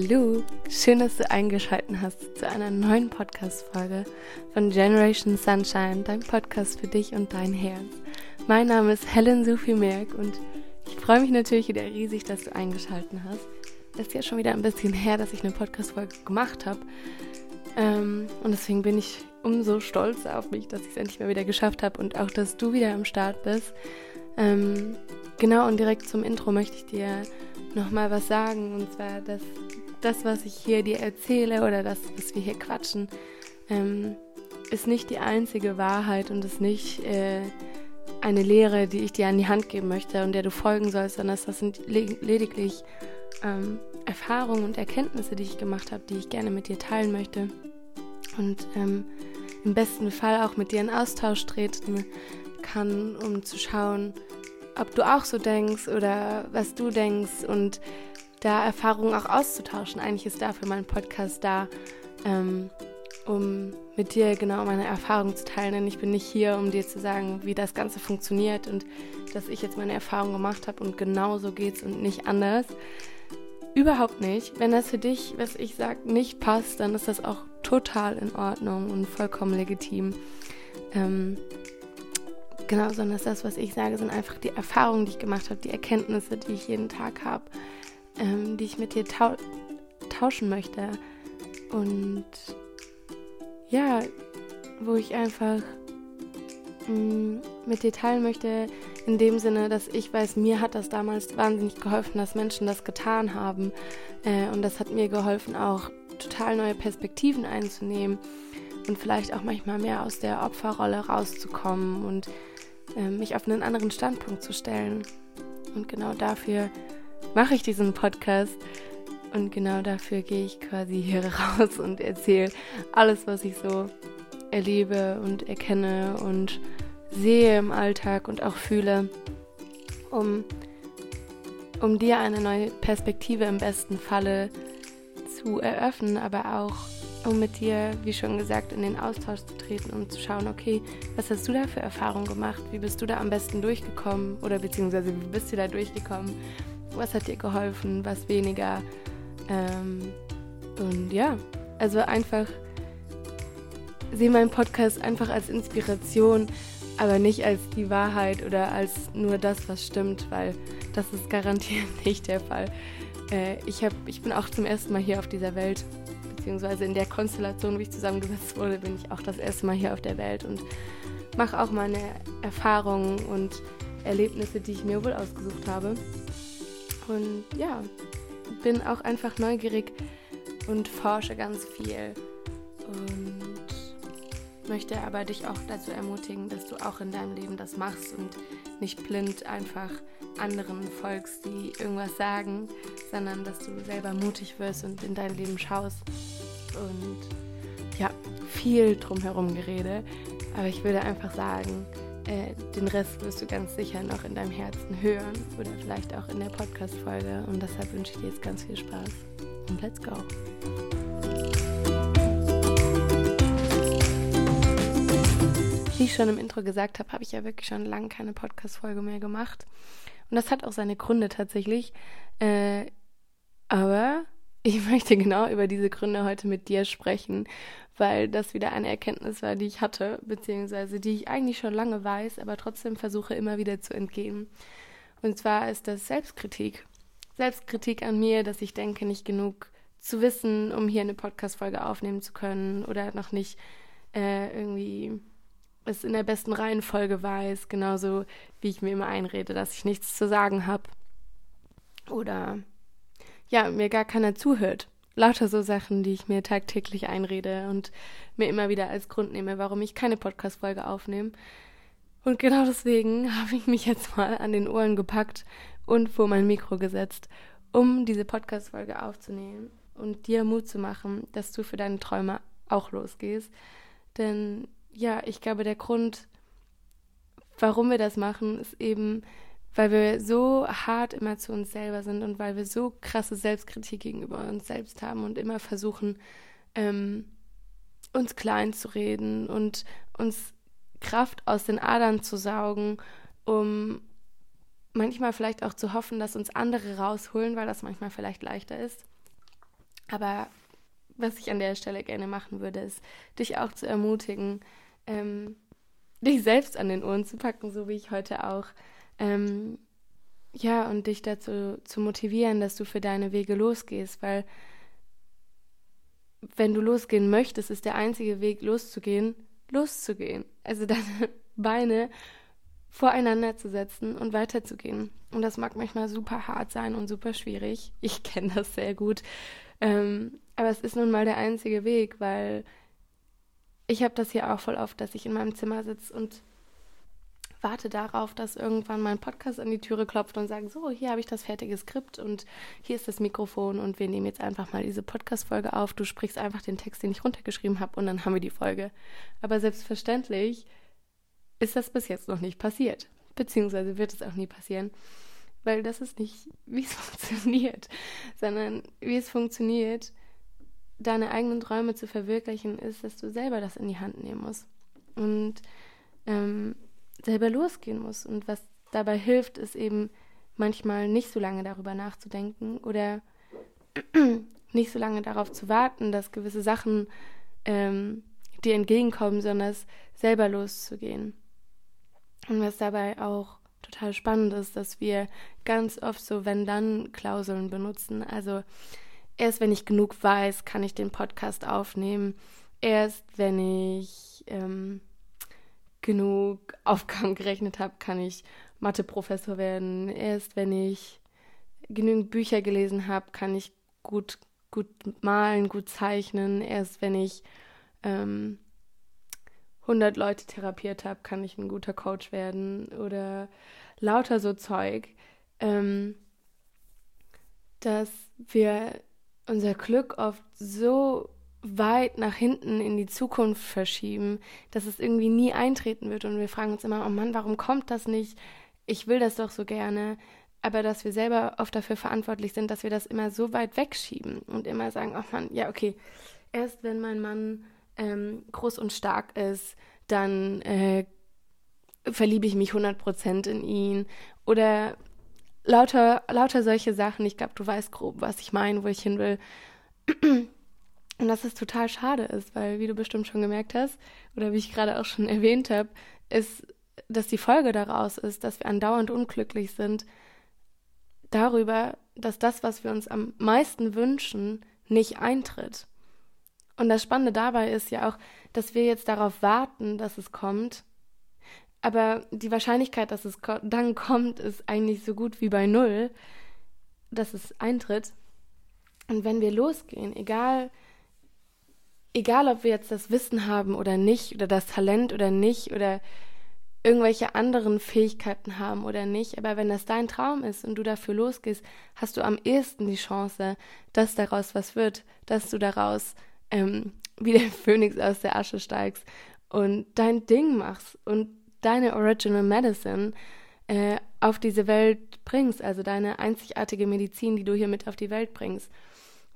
Hallo, schön, dass du eingeschaltet hast zu einer neuen Podcast-Folge von Generation Sunshine, dein Podcast für dich und dein Herz. Mein Name ist Helen Sophie Merck und ich freue mich natürlich wieder riesig, dass du eingeschaltet hast. Es ist ja schon wieder ein bisschen her, dass ich eine Podcast-Folge gemacht habe. Ähm, und deswegen bin ich umso stolzer auf mich, dass ich es endlich mal wieder geschafft habe und auch, dass du wieder am Start bist. Ähm, genau, und direkt zum Intro möchte ich dir nochmal was sagen. Und zwar, dass das, was ich hier dir erzähle oder das, was wir hier quatschen, ähm, ist nicht die einzige Wahrheit und ist nicht äh, eine Lehre, die ich dir an die Hand geben möchte und der du folgen sollst, sondern das sind lediglich ähm, Erfahrungen und Erkenntnisse, die ich gemacht habe, die ich gerne mit dir teilen möchte. Und ähm, im besten Fall auch mit dir in Austausch treten kann, um zu schauen, ob du auch so denkst oder was du denkst und da Erfahrungen auch auszutauschen. Eigentlich ist dafür mein Podcast da, ähm, um mit dir genau meine Erfahrungen zu teilen. Denn ich bin nicht hier, um dir zu sagen, wie das Ganze funktioniert und dass ich jetzt meine Erfahrungen gemacht habe und genau so geht's und nicht anders. Überhaupt nicht. Wenn das für dich, was ich sage, nicht passt, dann ist das auch total in Ordnung und vollkommen legitim. Ähm, Genau, sondern das, was ich sage, sind einfach die Erfahrungen, die ich gemacht habe, die Erkenntnisse, die ich jeden Tag habe, ähm, die ich mit dir tau tauschen möchte. Und ja, wo ich einfach mh, mm, mit dir teilen möchte, in dem Sinne, dass ich weiß, mir hat das damals wahnsinnig geholfen, dass Menschen das getan haben. Äh, und das hat mir geholfen, auch total neue Perspektiven einzunehmen und vielleicht auch manchmal mehr aus der Opferrolle rauszukommen und äh, mich auf einen anderen Standpunkt zu stellen. Und genau dafür mache ich diesen Podcast. Und genau dafür gehe ich quasi hier raus und erzähle alles, was ich so erlebe und erkenne und sehe im Alltag und auch fühle, um, um dir eine neue Perspektive im besten Falle zu eröffnen, aber auch um mit dir, wie schon gesagt, in den Austausch zu treten und zu schauen, okay, was hast du da für Erfahrungen gemacht? Wie bist du da am besten durchgekommen? Oder beziehungsweise wie bist du da durchgekommen? Was hat dir geholfen? Was weniger? Ähm, und ja, also einfach sehe meinen Podcast einfach als Inspiration, aber nicht als die Wahrheit oder als nur das, was stimmt, weil das ist garantiert nicht der Fall. Äh, ich, hab, ich bin auch zum ersten Mal hier auf dieser Welt beziehungsweise in der Konstellation, wie ich zusammengesetzt wurde, bin ich auch das erste Mal hier auf der Welt und mache auch meine Erfahrungen und Erlebnisse, die ich mir wohl ausgesucht habe. Und ja, bin auch einfach neugierig und forsche ganz viel und möchte aber dich auch dazu ermutigen, dass du auch in deinem Leben das machst und nicht blind einfach anderen folgst, die irgendwas sagen, sondern dass du selber mutig wirst und in dein Leben schaust. Und ja, viel drumherum gerede. Aber ich würde einfach sagen, äh, den Rest wirst du ganz sicher noch in deinem Herzen hören oder vielleicht auch in der Podcast-Folge. Und deshalb wünsche ich dir jetzt ganz viel Spaß. Und let's go! Wie ich schon im Intro gesagt habe, habe ich ja wirklich schon lange keine Podcast-Folge mehr gemacht. Und das hat auch seine Gründe tatsächlich. Äh, aber ich möchte genau über diese Gründe heute mit dir sprechen, weil das wieder eine Erkenntnis war, die ich hatte, beziehungsweise die ich eigentlich schon lange weiß, aber trotzdem versuche immer wieder zu entgehen. Und zwar ist das Selbstkritik. Selbstkritik an mir, dass ich denke, nicht genug zu wissen, um hier eine Podcast-Folge aufnehmen zu können oder noch nicht äh, irgendwie es in der besten Reihenfolge weiß, genauso wie ich mir immer einrede, dass ich nichts zu sagen habe. Oder ja, mir gar keiner zuhört. Lauter so Sachen, die ich mir tagtäglich einrede und mir immer wieder als Grund nehme, warum ich keine Podcast-Folge aufnehme. Und genau deswegen habe ich mich jetzt mal an den Ohren gepackt und vor mein Mikro gesetzt, um diese Podcast-Folge aufzunehmen und dir Mut zu machen, dass du für deine Träume auch losgehst. Denn ja, ich glaube, der Grund, warum wir das machen, ist eben, weil wir so hart immer zu uns selber sind und weil wir so krasse Selbstkritik gegenüber uns selbst haben und immer versuchen, ähm, uns klein zu reden und uns Kraft aus den Adern zu saugen, um manchmal vielleicht auch zu hoffen, dass uns andere rausholen, weil das manchmal vielleicht leichter ist. Aber was ich an der Stelle gerne machen würde, ist, dich auch zu ermutigen, ähm, dich selbst an den Ohren zu packen, so wie ich heute auch. Ähm, ja, und dich dazu zu motivieren, dass du für deine Wege losgehst, weil wenn du losgehen möchtest, ist der einzige Weg, loszugehen, loszugehen. Also deine Beine voreinander zu setzen und weiterzugehen. Und das mag manchmal super hart sein und super schwierig. Ich kenne das sehr gut. Ähm, aber es ist nun mal der einzige Weg, weil ich habe das hier auch voll oft, dass ich in meinem Zimmer sitze und warte darauf, dass irgendwann mein Podcast an die Türe klopft und sagt, so, hier habe ich das fertige Skript und hier ist das Mikrofon und wir nehmen jetzt einfach mal diese Podcast-Folge auf. Du sprichst einfach den Text, den ich runtergeschrieben habe und dann haben wir die Folge. Aber selbstverständlich ist das bis jetzt noch nicht passiert. Beziehungsweise wird es auch nie passieren. Weil das ist nicht, wie es funktioniert, sondern wie es funktioniert, deine eigenen Träume zu verwirklichen, ist, dass du selber das in die Hand nehmen musst. Und ähm, selber losgehen musst. Und was dabei hilft, ist eben manchmal nicht so lange darüber nachzudenken oder nicht so lange darauf zu warten, dass gewisse Sachen ähm, dir entgegenkommen, sondern selber loszugehen. Und was dabei auch total spannend ist, dass wir ganz oft so wenn-dann-Klauseln benutzen. Also erst wenn ich genug weiß, kann ich den Podcast aufnehmen. Erst wenn ich ähm, genug Aufgaben gerechnet habe, kann ich Mathe-Professor werden. Erst wenn ich genügend Bücher gelesen habe, kann ich gut, gut malen, gut zeichnen. Erst wenn ich ähm, 100 Leute therapiert habe, kann ich ein guter Coach werden. Oder lauter so Zeug, ähm, dass wir unser Glück oft so weit nach hinten in die Zukunft verschieben, dass es irgendwie nie eintreten wird. Und wir fragen uns immer, oh Mann, warum kommt das nicht? Ich will das doch so gerne. Aber dass wir selber oft dafür verantwortlich sind, dass wir das immer so weit wegschieben und immer sagen, oh Mann, ja, okay, erst wenn mein Mann ähm, groß und stark ist, dann äh, verliebe ich mich 100% in ihn. Oder lauter, lauter solche Sachen. Ich glaube, du weißt grob, was ich meine, wo ich hin will. Und dass es total schade ist, weil, wie du bestimmt schon gemerkt hast, oder wie ich gerade auch schon erwähnt habe, ist, dass die Folge daraus ist, dass wir andauernd unglücklich sind darüber, dass das, was wir uns am meisten wünschen, nicht eintritt. Und das Spannende dabei ist ja auch, dass wir jetzt darauf warten, dass es kommt, aber die Wahrscheinlichkeit, dass es dann kommt, ist eigentlich so gut wie bei null, dass es eintritt. Und wenn wir losgehen, egal egal ob wir jetzt das Wissen haben oder nicht, oder das Talent oder nicht, oder irgendwelche anderen Fähigkeiten haben oder nicht, aber wenn das dein Traum ist und du dafür losgehst, hast du am ehesten die Chance, dass daraus was wird, dass du daraus ähm, wie der Phönix aus der Asche steigst und dein Ding machst und deine Original Medicine äh, auf diese Welt bringst, also deine einzigartige Medizin, die du hier mit auf die Welt bringst.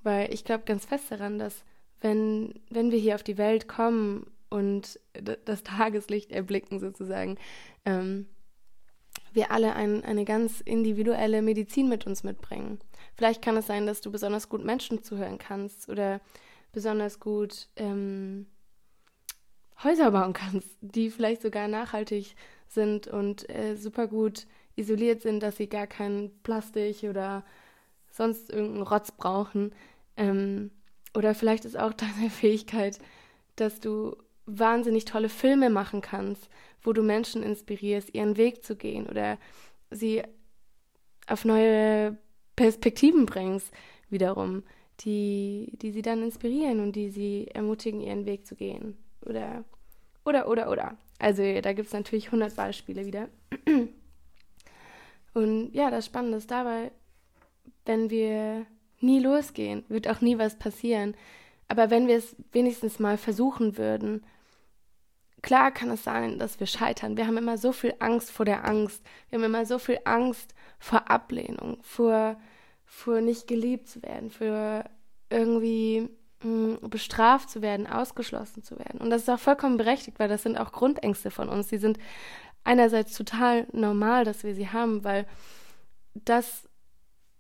Weil ich glaube ganz fest daran, dass wenn, wenn wir hier auf die Welt kommen und das Tageslicht erblicken sozusagen, ähm, wir alle ein, eine ganz individuelle Medizin mit uns mitbringen. Vielleicht kann es sein, dass du besonders gut Menschen zuhören kannst oder besonders gut ähm, Häuser bauen kannst, die vielleicht sogar nachhaltig sind und äh, super gut isoliert sind, dass sie gar kein Plastik oder sonst irgendeinen Rotz brauchen. Ähm, oder vielleicht ist auch deine Fähigkeit, dass du wahnsinnig tolle Filme machen kannst, wo du Menschen inspirierst, ihren Weg zu gehen oder sie auf neue Perspektiven bringst, wiederum, die, die sie dann inspirieren und die sie ermutigen, ihren Weg zu gehen. Oder, oder, oder, oder. Also da gibt es natürlich 100 Beispiele wieder. Und ja, das Spannende ist dabei, wenn wir nie losgehen, wird auch nie was passieren. Aber wenn wir es wenigstens mal versuchen würden, klar kann es sein, dass wir scheitern. Wir haben immer so viel Angst vor der Angst. Wir haben immer so viel Angst vor Ablehnung, vor, vor nicht geliebt zu werden, für irgendwie hm, bestraft zu werden, ausgeschlossen zu werden. Und das ist auch vollkommen berechtigt, weil das sind auch Grundängste von uns. Die sind einerseits total normal, dass wir sie haben, weil das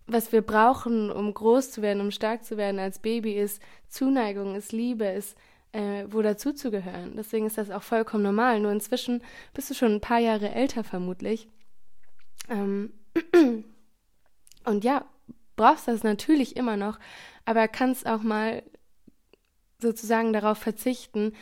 was wir brauchen, um groß zu werden, um stark zu werden als Baby, ist Zuneigung, ist Liebe, ist äh, wo dazuzugehören. Deswegen ist das auch vollkommen normal. Nur inzwischen bist du schon ein paar Jahre älter vermutlich. Ähm und ja, brauchst das natürlich immer noch, aber kannst auch mal sozusagen darauf verzichten,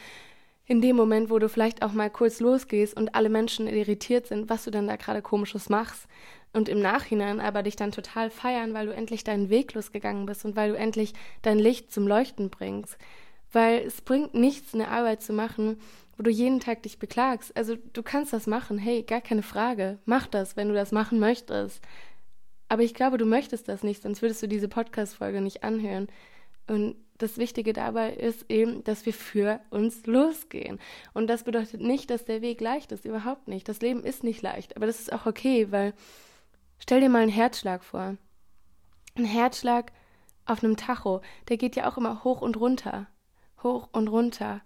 in dem Moment, wo du vielleicht auch mal kurz losgehst und alle Menschen irritiert sind, was du dann da gerade komisches machst und im Nachhinein aber dich dann total feiern, weil du endlich deinen Weg losgegangen bist und weil du endlich dein Licht zum Leuchten bringst. Weil es bringt nichts, eine Arbeit zu machen, wo du jeden Tag dich beklagst. Also du kannst das machen, hey, gar keine Frage. Mach das, wenn du das machen möchtest. Aber ich glaube, du möchtest das nicht, sonst würdest du diese Podcast-Folge nicht anhören. Und das Wichtige dabei ist eben, dass wir für uns losgehen. Und das bedeutet nicht, dass der Weg leicht ist, überhaupt nicht. Das Leben ist nicht leicht, aber das ist auch okay, weil stell dir mal einen Herzschlag vor. Ein Herzschlag auf einem Tacho, der geht ja auch immer hoch und runter hoch und runter.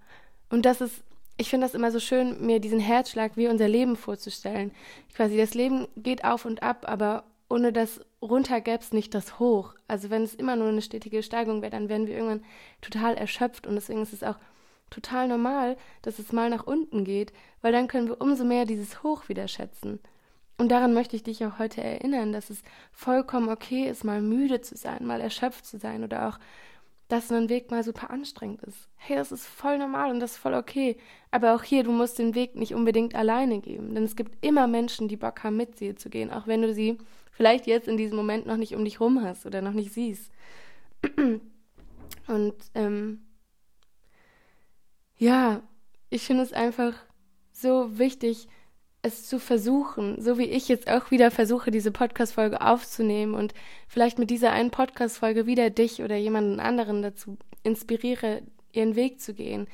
Und das ist, ich finde das immer so schön, mir diesen Herzschlag wie unser Leben vorzustellen. Quasi, das Leben geht auf und ab, aber ohne das runter gäbe es nicht das Hoch. Also wenn es immer nur eine stetige Steigung wäre, dann wären wir irgendwann total erschöpft und deswegen ist es auch total normal, dass es mal nach unten geht, weil dann können wir umso mehr dieses Hoch wieder schätzen. Und daran möchte ich dich auch heute erinnern, dass es vollkommen okay ist, mal müde zu sein, mal erschöpft zu sein oder auch dass ein Weg mal super anstrengend ist. Hey, das ist voll normal und das ist voll okay. Aber auch hier, du musst den Weg nicht unbedingt alleine geben. Denn es gibt immer Menschen, die Bock haben, mit dir zu gehen, auch wenn du sie vielleicht jetzt in diesem Moment noch nicht um dich rum hast oder noch nicht siehst. Und ähm, ja, ich finde es einfach so wichtig, es zu versuchen, so wie ich jetzt auch wieder versuche, diese Podcast-Folge aufzunehmen und vielleicht mit dieser einen Podcast-Folge wieder dich oder jemanden anderen dazu inspiriere, ihren Weg zu gehen.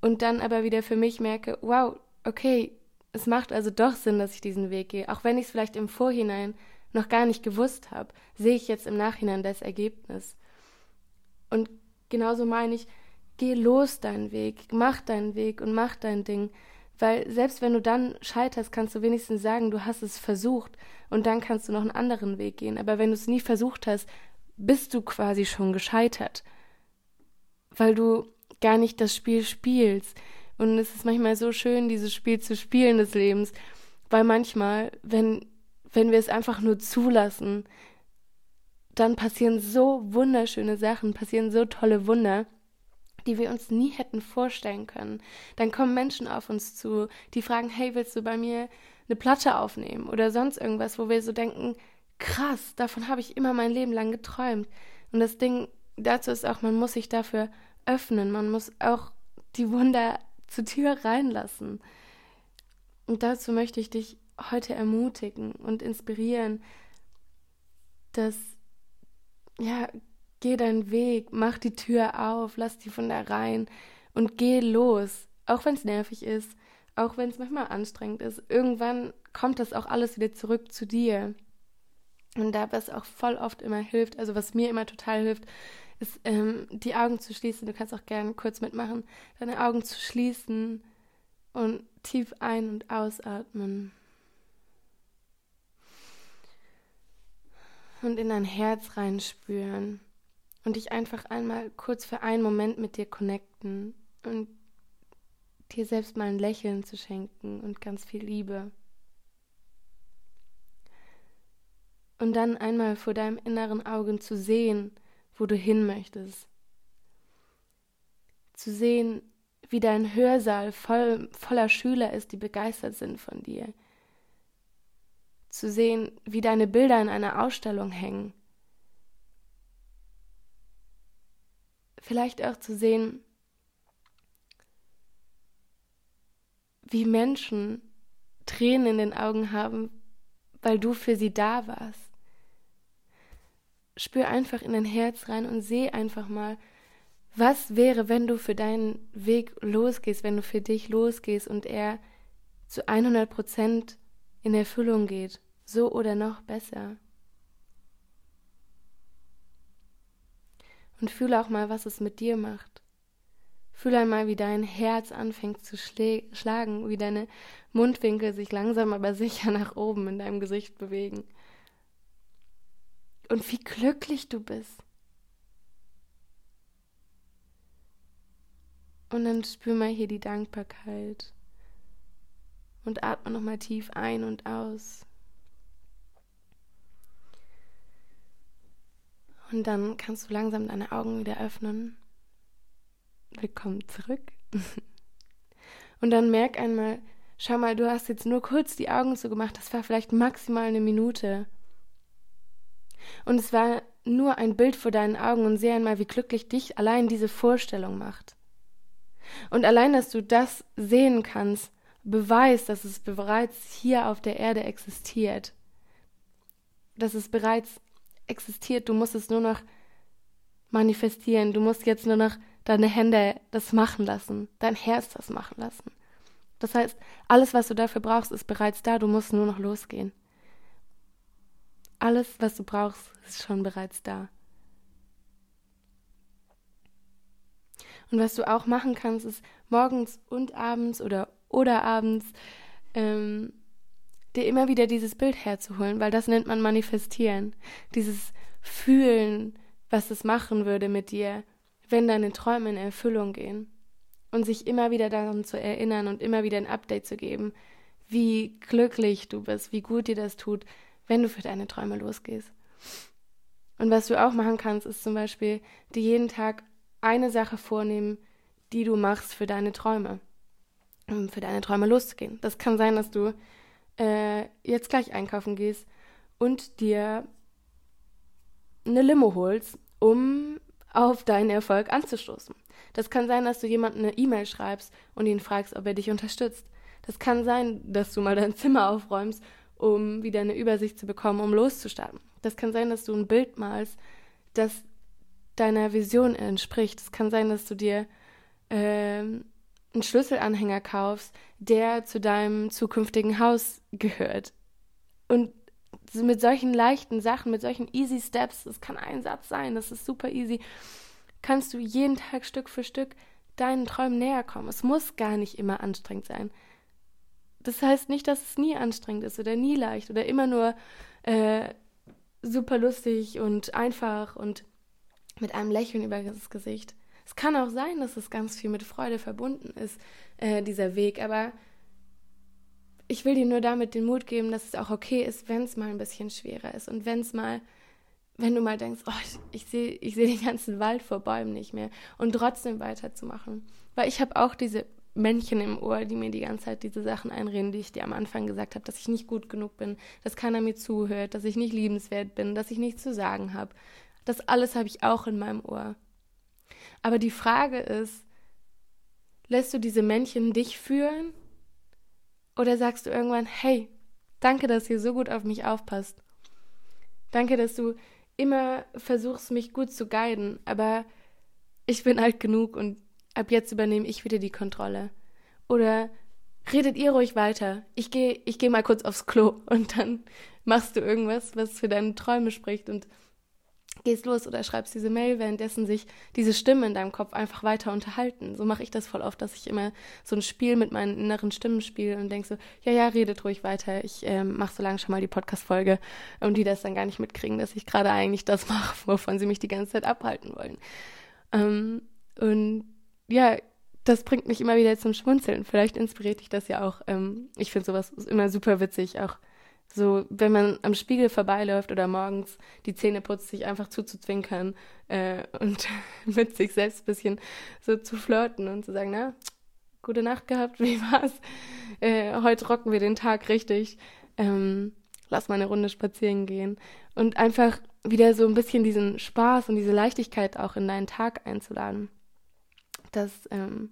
Und dann aber wieder für mich merke, wow, okay, es macht also doch Sinn, dass ich diesen Weg gehe. Auch wenn ich es vielleicht im Vorhinein noch gar nicht gewusst habe, sehe ich jetzt im Nachhinein das Ergebnis. Und genauso meine ich, geh los deinen Weg, mach deinen Weg und mach dein Ding. Weil selbst wenn du dann scheiterst, kannst du wenigstens sagen, du hast es versucht und dann kannst du noch einen anderen Weg gehen. Aber wenn du es nie versucht hast, bist du quasi schon gescheitert. Weil du gar nicht das Spiel spielst. Und es ist manchmal so schön, dieses Spiel zu spielen des Lebens. Weil manchmal, wenn, wenn wir es einfach nur zulassen, dann passieren so wunderschöne Sachen, passieren so tolle Wunder die wir uns nie hätten vorstellen können. Dann kommen Menschen auf uns zu, die fragen, hey, willst du bei mir eine Platte aufnehmen oder sonst irgendwas, wo wir so denken, krass, davon habe ich immer mein Leben lang geträumt. Und das Ding dazu ist auch, man muss sich dafür öffnen, man muss auch die Wunder zur Tür reinlassen. Und dazu möchte ich dich heute ermutigen und inspirieren, dass ja Geh deinen Weg, mach die Tür auf, lass die von da rein und geh los. Auch wenn es nervig ist, auch wenn es manchmal anstrengend ist. Irgendwann kommt das auch alles wieder zurück zu dir. Und da, was auch voll oft immer hilft, also was mir immer total hilft, ist ähm, die Augen zu schließen. Du kannst auch gerne kurz mitmachen, deine Augen zu schließen und tief ein- und ausatmen. Und in dein Herz reinspüren und dich einfach einmal kurz für einen Moment mit dir connecten und dir selbst mal ein Lächeln zu schenken und ganz viel Liebe. Und dann einmal vor deinem inneren Augen zu sehen, wo du hin möchtest. Zu sehen, wie dein Hörsaal voll, voller Schüler ist, die begeistert sind von dir. Zu sehen, wie deine Bilder in einer Ausstellung hängen vielleicht auch zu sehen, wie Menschen Tränen in den Augen haben, weil du für sie da warst. Spür einfach in dein Herz rein und seh einfach mal, was wäre, wenn du für deinen Weg losgehst, wenn du für dich losgehst und er zu 100 Prozent in Erfüllung geht, so oder noch besser. Und fühle auch mal, was es mit dir macht. Fühle einmal, wie dein Herz anfängt zu schlagen, wie deine Mundwinkel sich langsam aber sicher nach oben in deinem Gesicht bewegen. und wie glücklich du bist. Und dann spür mal hier die Dankbarkeit und atme nochmal tief ein und aus. Und dann kannst du langsam deine Augen wieder öffnen. Willkommen zurück. Und dann merk einmal, schau mal, du hast jetzt nur kurz die Augen so gemacht, das war vielleicht maximal eine Minute. Und es war nur ein Bild vor deinen Augen und sehe einmal, wie glücklich dich allein diese Vorstellung macht. Und allein, dass du das sehen kannst, beweist, dass es bereits hier auf der Erde existiert. Dass es bereits existiert. Du musst es nur noch manifestieren. Du musst jetzt nur noch deine Hände das machen lassen, dein Herz das machen lassen. Das heißt, alles, was du dafür brauchst, ist bereits da. Du musst nur noch losgehen. Alles, was du brauchst, ist schon bereits da. Und was du auch machen kannst, ist morgens und abends oder oder abends ähm, dir immer wieder dieses Bild herzuholen, weil das nennt man manifestieren. Dieses Fühlen, was es machen würde mit dir, wenn deine Träume in Erfüllung gehen. Und sich immer wieder daran zu erinnern und immer wieder ein Update zu geben, wie glücklich du bist, wie gut dir das tut, wenn du für deine Träume losgehst. Und was du auch machen kannst, ist zum Beispiel dir jeden Tag eine Sache vornehmen, die du machst für deine Träume, um für deine Träume loszugehen. Das kann sein, dass du äh, jetzt gleich einkaufen gehst und dir eine Limo holst, um auf deinen Erfolg anzustoßen. Das kann sein, dass du jemandem eine E-Mail schreibst und ihn fragst, ob er dich unterstützt. Das kann sein, dass du mal dein Zimmer aufräumst, um wieder eine Übersicht zu bekommen, um loszustarten. Das kann sein, dass du ein Bild malst, das deiner Vision entspricht. Es kann sein, dass du dir ähm, einen Schlüsselanhänger kaufst, der zu deinem zukünftigen Haus gehört. Und mit solchen leichten Sachen, mit solchen easy Steps, das kann ein Satz sein, das ist super easy, kannst du jeden Tag Stück für Stück deinen Träumen näher kommen. Es muss gar nicht immer anstrengend sein. Das heißt nicht, dass es nie anstrengend ist oder nie leicht oder immer nur äh, super lustig und einfach und mit einem Lächeln über das Gesicht. Es kann auch sein, dass es ganz viel mit Freude verbunden ist, äh, dieser Weg, aber ich will dir nur damit den Mut geben, dass es auch okay ist, wenn es mal ein bisschen schwerer ist und wenn es mal, wenn du mal denkst, oh, ich, sehe ich seh den ganzen Wald vor Bäumen nicht mehr und trotzdem weiterzumachen. Weil ich habe auch diese Männchen im Ohr, die mir die ganze Zeit diese Sachen einreden, die ich dir am Anfang gesagt habe, dass ich nicht gut genug bin, dass keiner mir zuhört, dass ich nicht liebenswert bin, dass ich nichts zu sagen habe. Das alles habe ich auch in meinem Ohr. Aber die Frage ist, lässt du diese Männchen dich führen? Oder sagst du irgendwann, hey, danke, dass ihr so gut auf mich aufpasst. Danke, dass du immer versuchst, mich gut zu guiden, aber ich bin alt genug und ab jetzt übernehme ich wieder die Kontrolle. Oder redet ihr ruhig weiter. Ich gehe ich geh mal kurz aufs Klo und dann machst du irgendwas, was für deine Träume spricht und gehst los oder schreibst diese Mail, währenddessen sich diese Stimmen in deinem Kopf einfach weiter unterhalten. So mache ich das voll oft, dass ich immer so ein Spiel mit meinen inneren Stimmen spiele und denke so, ja, ja, redet ruhig weiter. Ich ähm, mache so lange schon mal die Podcast-Folge und die das dann gar nicht mitkriegen, dass ich gerade eigentlich das mache, wovon sie mich die ganze Zeit abhalten wollen. Ähm, und ja, das bringt mich immer wieder zum Schmunzeln. Vielleicht inspiriert dich das ja auch. Ähm, ich finde sowas immer super witzig, auch so, wenn man am Spiegel vorbeiläuft oder morgens die Zähne putzt, sich einfach zuzuzwinkern äh, und mit sich selbst ein bisschen so zu flirten und zu sagen, na, gute Nacht gehabt, wie war's? Äh, heute rocken wir den Tag richtig. Ähm, lass mal eine Runde spazieren gehen. Und einfach wieder so ein bisschen diesen Spaß und diese Leichtigkeit auch in deinen Tag einzuladen. Das ähm,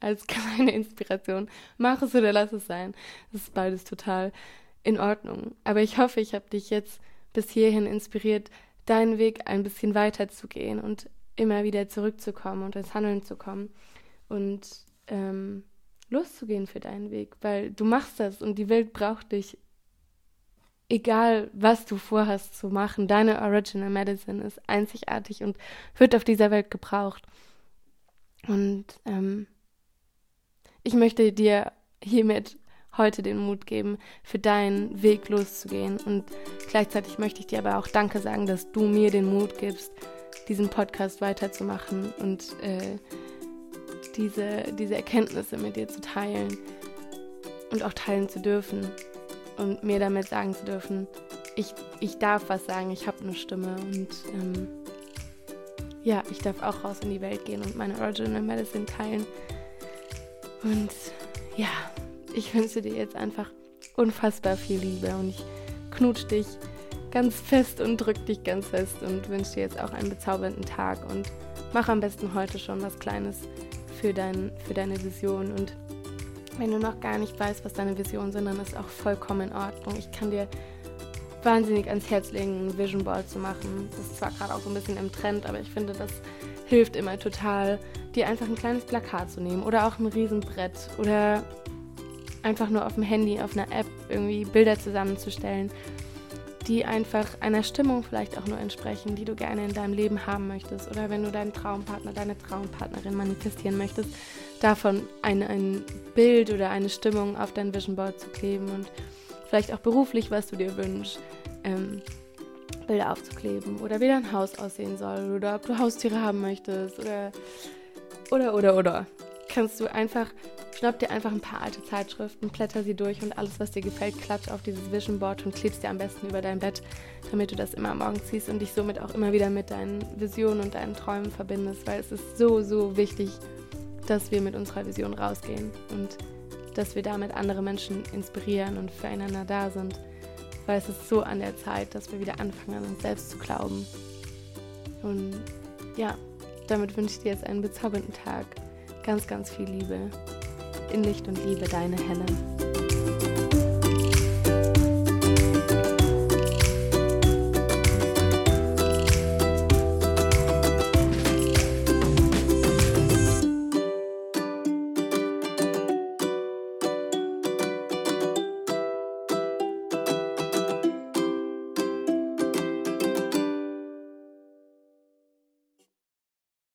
als kleine Inspiration. Mach es oder lass es sein. Das ist beides total in Ordnung. Aber ich hoffe, ich habe dich jetzt bis hierhin inspiriert, deinen Weg ein bisschen weiter zu gehen und immer wieder zurückzukommen und ins Handeln zu kommen und ähm, loszugehen für deinen Weg, weil du machst das und die Welt braucht dich. Egal, was du vorhast zu machen, deine Original Medicine ist einzigartig und wird auf dieser Welt gebraucht. Und ähm, ich möchte dir hiermit heute den Mut geben, für deinen Weg loszugehen. Und gleichzeitig möchte ich dir aber auch Danke sagen, dass du mir den Mut gibst, diesen Podcast weiterzumachen und äh, diese, diese Erkenntnisse mit dir zu teilen und auch teilen zu dürfen und mir damit sagen zu dürfen, ich, ich darf was sagen, ich habe eine Stimme und ähm, ja, ich darf auch raus in die Welt gehen und meine Original Medicine teilen. Und ja, ich wünsche dir jetzt einfach unfassbar viel Liebe und ich knutsch dich ganz fest und drück dich ganz fest und wünsche dir jetzt auch einen bezaubernden Tag und mach am besten heute schon was Kleines für, dein, für deine Vision und wenn du noch gar nicht weißt, was deine Visionen sind, dann ist auch vollkommen in Ordnung. Ich kann dir wahnsinnig ans Herz legen, ein Vision Board zu machen. Das ist zwar gerade auch so ein bisschen im Trend, aber ich finde, das hilft immer total, dir einfach ein kleines Plakat zu nehmen oder auch ein Riesenbrett oder einfach nur auf dem Handy, auf einer App irgendwie Bilder zusammenzustellen, die einfach einer Stimmung vielleicht auch nur entsprechen, die du gerne in deinem Leben haben möchtest. Oder wenn du deinen Traumpartner, deine Traumpartnerin manifestieren möchtest, davon ein, ein Bild oder eine Stimmung auf dein Vision Board zu kleben und vielleicht auch beruflich, was du dir wünschst, ähm, Bilder aufzukleben oder wie dein Haus aussehen soll oder ob du Haustiere haben möchtest oder oder oder oder kannst du einfach schnapp dir einfach ein paar alte Zeitschriften, blätter sie durch und alles, was dir gefällt, klatsch auf dieses Vision Board und klebst dir am besten über dein Bett, damit du das immer am Morgen ziehst und dich somit auch immer wieder mit deinen Visionen und deinen Träumen verbindest, weil es ist so, so wichtig, dass wir mit unserer Vision rausgehen und dass wir damit andere Menschen inspirieren und füreinander da sind, weil es ist so an der Zeit, dass wir wieder anfangen, an uns selbst zu glauben. Und ja, damit wünsche ich dir jetzt einen bezaubernden Tag. Ganz, ganz viel Liebe. In Licht und Liebe, deine Helen.